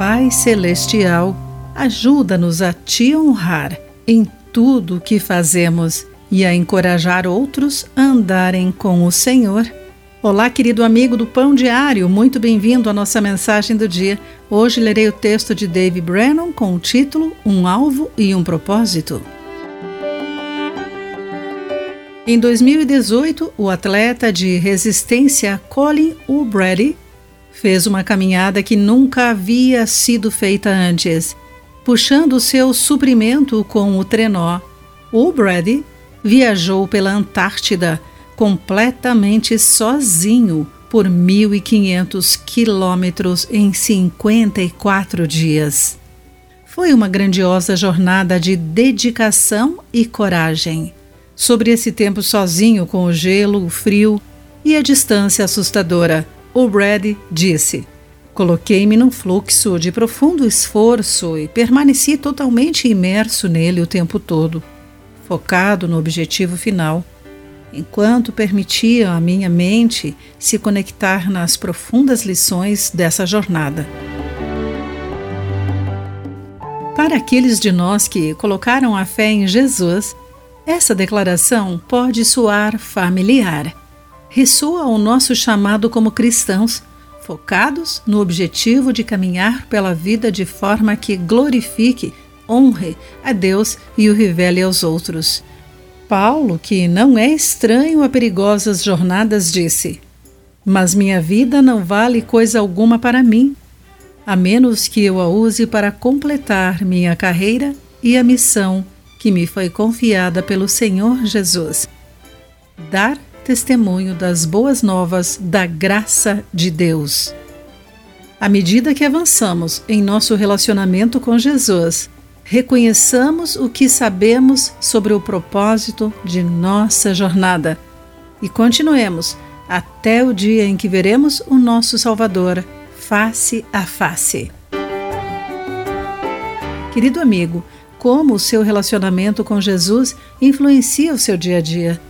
Pai Celestial, ajuda-nos a te honrar em tudo o que fazemos e a encorajar outros a andarem com o Senhor. Olá, querido amigo do Pão Diário, muito bem-vindo à nossa mensagem do dia. Hoje lerei o texto de Dave Brennan com o título Um Alvo e um Propósito. Em 2018, o atleta de resistência Colin O'Brady fez uma caminhada que nunca havia sido feita antes, puxando seu suprimento com o trenó. O'Brady viajou pela Antártida completamente sozinho por 1.500 quilômetros em 54 dias. Foi uma grandiosa jornada de dedicação e coragem sobre esse tempo sozinho com o gelo, o frio e a distância assustadora. O Brad disse: Coloquei-me num fluxo de profundo esforço e permaneci totalmente imerso nele o tempo todo, focado no objetivo final, enquanto permitia a minha mente se conectar nas profundas lições dessa jornada. Para aqueles de nós que colocaram a fé em Jesus, essa declaração pode soar familiar. Ressoa o nosso chamado como cristãos, focados no objetivo de caminhar pela vida de forma que glorifique, honre a Deus e o revele aos outros. Paulo, que não é estranho a perigosas jornadas, disse: Mas minha vida não vale coisa alguma para mim, a menos que eu a use para completar minha carreira e a missão que me foi confiada pelo Senhor Jesus. Dar testemunho das boas novas da graça de Deus. À medida que avançamos em nosso relacionamento com Jesus, reconheçamos o que sabemos sobre o propósito de nossa jornada e continuemos até o dia em que veremos o nosso Salvador face a face. Querido amigo, como o seu relacionamento com Jesus influencia o seu dia a dia.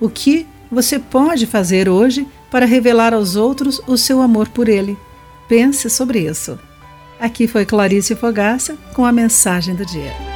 O que você pode fazer hoje para revelar aos outros o seu amor por ele? Pense sobre isso. Aqui foi Clarice Fogaça com a mensagem do dia.